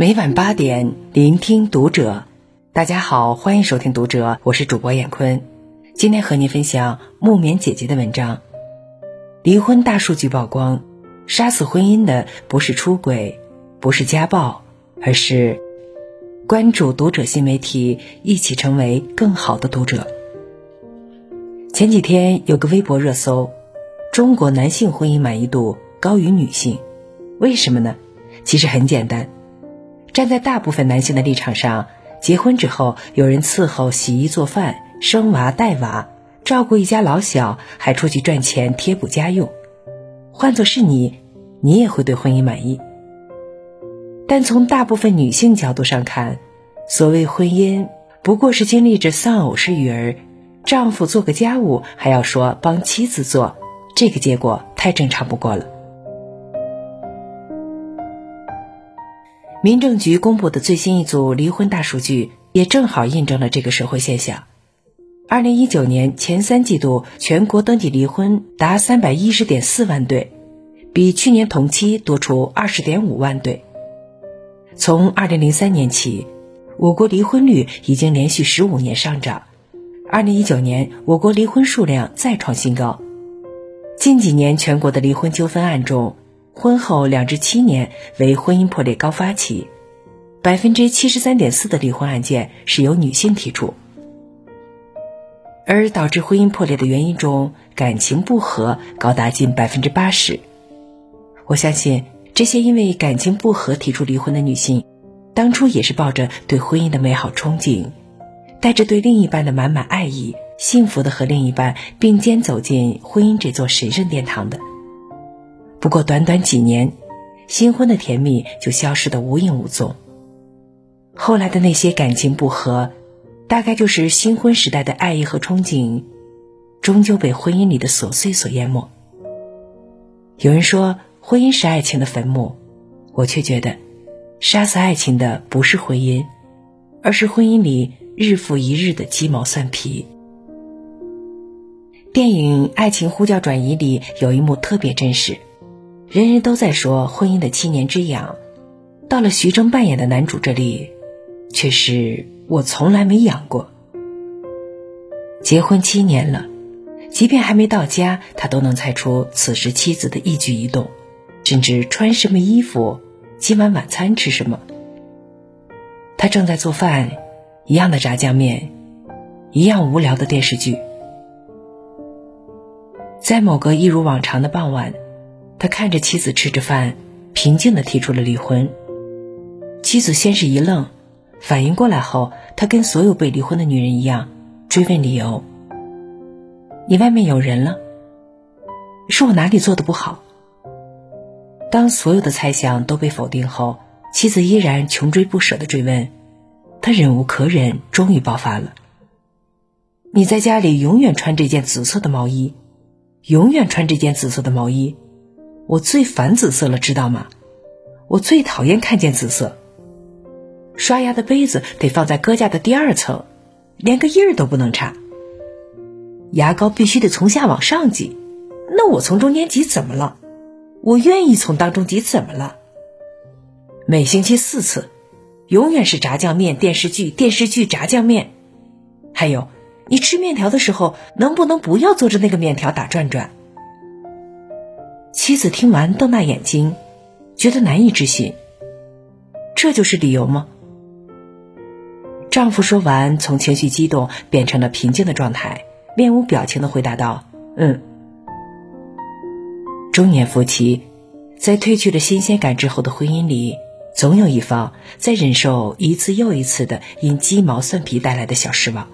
每晚八点，聆听读者。大家好，欢迎收听读者，我是主播闫坤。今天和您分享木棉姐姐的文章。离婚大数据曝光，杀死婚姻的不是出轨，不是家暴，而是关注读者新媒体，一起成为更好的读者。前几天有个微博热搜：中国男性婚姻满意度高于女性，为什么呢？其实很简单，站在大部分男性的立场上。结婚之后，有人伺候、洗衣、做饭、生娃、带娃，照顾一家老小，还出去赚钱贴补家用。换做是你，你也会对婚姻满意。但从大部分女性角度上看，所谓婚姻，不过是经历着丧偶式育儿，丈夫做个家务还要说帮妻子做，这个结果太正常不过了。民政局公布的最新一组离婚大数据，也正好印证了这个社会现象。二零一九年前三季度，全国登记离婚达三百一十点四万对，比去年同期多出二十点五万对。从二零零三年起，我国离婚率已经连续十五年上涨。二零一九年，我国离婚数量再创新高。近几年，全国的离婚纠纷案中，婚后两至七年为婚姻破裂高发期，百分之七十三点四的离婚案件是由女性提出，而导致婚姻破裂的原因中，感情不和高达近百分之八十。我相信这些因为感情不和提出离婚的女性，当初也是抱着对婚姻的美好憧憬，带着对另一半的满满爱意，幸福的和另一半并肩走进婚姻这座神圣殿堂的。不过短短几年，新婚的甜蜜就消失得无影无踪。后来的那些感情不和，大概就是新婚时代的爱意和憧憬，终究被婚姻里的琐碎所淹没。有人说婚姻是爱情的坟墓，我却觉得，杀死爱情的不是婚姻，而是婚姻里日复一日的鸡毛蒜皮。电影《爱情呼叫转移》里有一幕特别真实。人人都在说婚姻的七年之痒，到了徐峥扮演的男主这里，却是我从来没养过。结婚七年了，即便还没到家，他都能猜出此时妻子的一举一动，甚至穿什么衣服，今晚晚餐吃什么。他正在做饭，一样的炸酱面，一样无聊的电视剧。在某个一如往常的傍晚。他看着妻子吃着饭，平静地提出了离婚。妻子先是一愣，反应过来后，他跟所有被离婚的女人一样，追问理由：“你外面有人了？是我哪里做的不好？”当所有的猜想都被否定后，妻子依然穷追不舍地追问。他忍无可忍，终于爆发了：“你在家里永远穿这件紫色的毛衣，永远穿这件紫色的毛衣。”我最烦紫色了，知道吗？我最讨厌看见紫色。刷牙的杯子得放在搁架的第二层，连个印儿都不能差。牙膏必须得从下往上挤，那我从中间挤怎么了？我愿意从当中挤怎么了？每星期四次，永远是炸酱面、电视剧、电视剧、炸酱面。还有，你吃面条的时候，能不能不要坐着那个面条打转转？妻子听完，瞪大眼睛，觉得难以置信。这就是理由吗？丈夫说完，从情绪激动变成了平静的状态，面无表情的回答道：“嗯。”中年夫妻在褪去了新鲜感之后的婚姻里，总有一方在忍受一次又一次的因鸡毛蒜皮带来的小失望。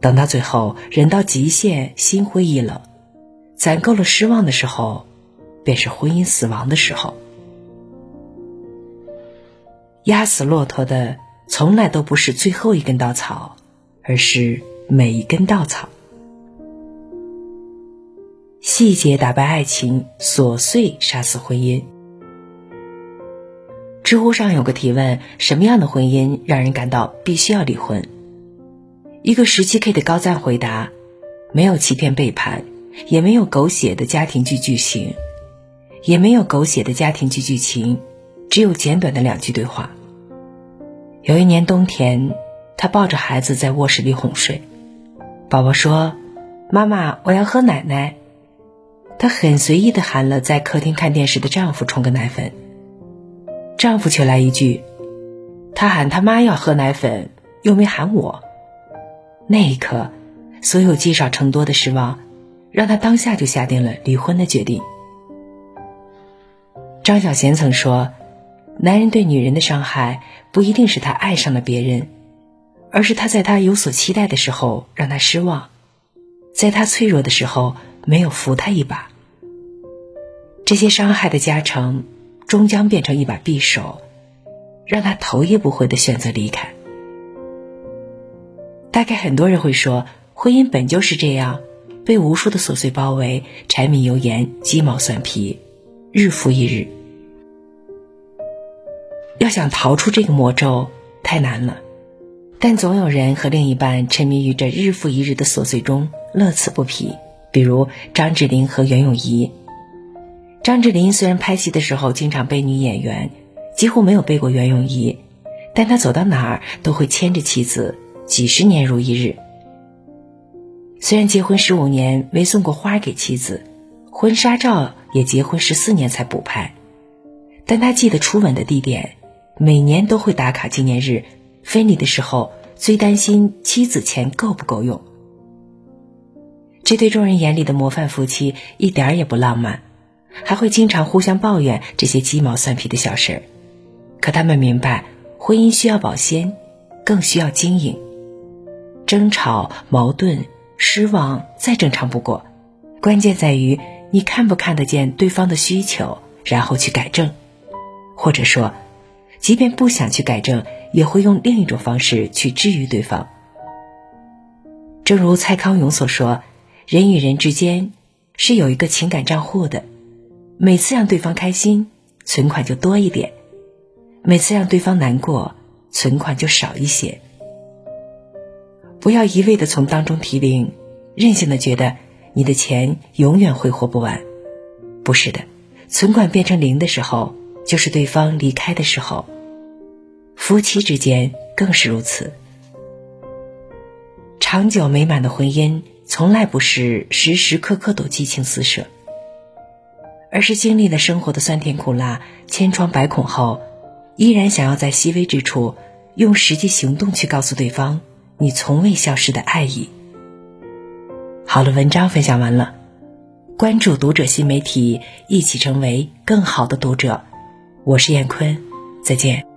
等到最后，忍到极限，心灰意冷。攒够了失望的时候，便是婚姻死亡的时候。压死骆驼的从来都不是最后一根稻草，而是每一根稻草。细节打败爱情，琐碎杀死婚姻。知乎上有个提问：什么样的婚姻让人感到必须要离婚？一个十七 K 的高赞回答：没有欺骗背叛。也没有狗血的家庭剧剧情，也没有狗血的家庭剧剧情，只有简短的两句对话。有一年冬天，她抱着孩子在卧室里哄睡，宝宝说：“妈妈，我要喝奶奶。”她很随意的喊了在客厅看电视的丈夫冲个奶粉，丈夫却来一句：“他喊他妈要喝奶粉，又没喊我。”那一刻，所有积少成多的失望，让他当下就下定了离婚的决定。张小娴曾说：“男人对女人的伤害，不一定是他爱上了别人，而是他在他有所期待的时候让他失望，在他脆弱的时候。”没有扶他一把，这些伤害的加成，终将变成一把匕首，让他头也不回的选择离开。大概很多人会说，婚姻本就是这样，被无数的琐碎包围，柴米油盐、鸡毛蒜皮，日复一日。要想逃出这个魔咒，太难了。但总有人和另一半沉迷于这日复一日的琐碎中，乐此不疲。比如张智霖和袁咏仪。张智霖虽然拍戏的时候经常背女演员，几乎没有背过袁咏仪，但他走到哪儿都会牵着妻子，几十年如一日。虽然结婚十五年没送过花给妻子，婚纱照也结婚十四年才补拍，但他记得初吻的地点，每年都会打卡纪念日。分离的时候最担心妻子钱够不够用。这对众人眼里的模范夫妻一点也不浪漫，还会经常互相抱怨这些鸡毛蒜皮的小事儿。可他们明白，婚姻需要保鲜，更需要经营。争吵、矛盾、失望再正常不过，关键在于你看不看得见对方的需求，然后去改正，或者说，即便不想去改正，也会用另一种方式去治愈对方。正如蔡康永所说。人与人之间是有一个情感账户的，每次让对方开心，存款就多一点；每次让对方难过，存款就少一些。不要一味的从当中提零，任性的觉得你的钱永远挥霍不完。不是的，存款变成零的时候，就是对方离开的时候。夫妻之间更是如此。长久美满的婚姻。从来不是时时刻刻都激情四射，而是经历了生活的酸甜苦辣、千疮百孔后，依然想要在细微之处用实际行动去告诉对方你从未消失的爱意。好了，文章分享完了，关注读者新媒体，一起成为更好的读者。我是燕坤，再见。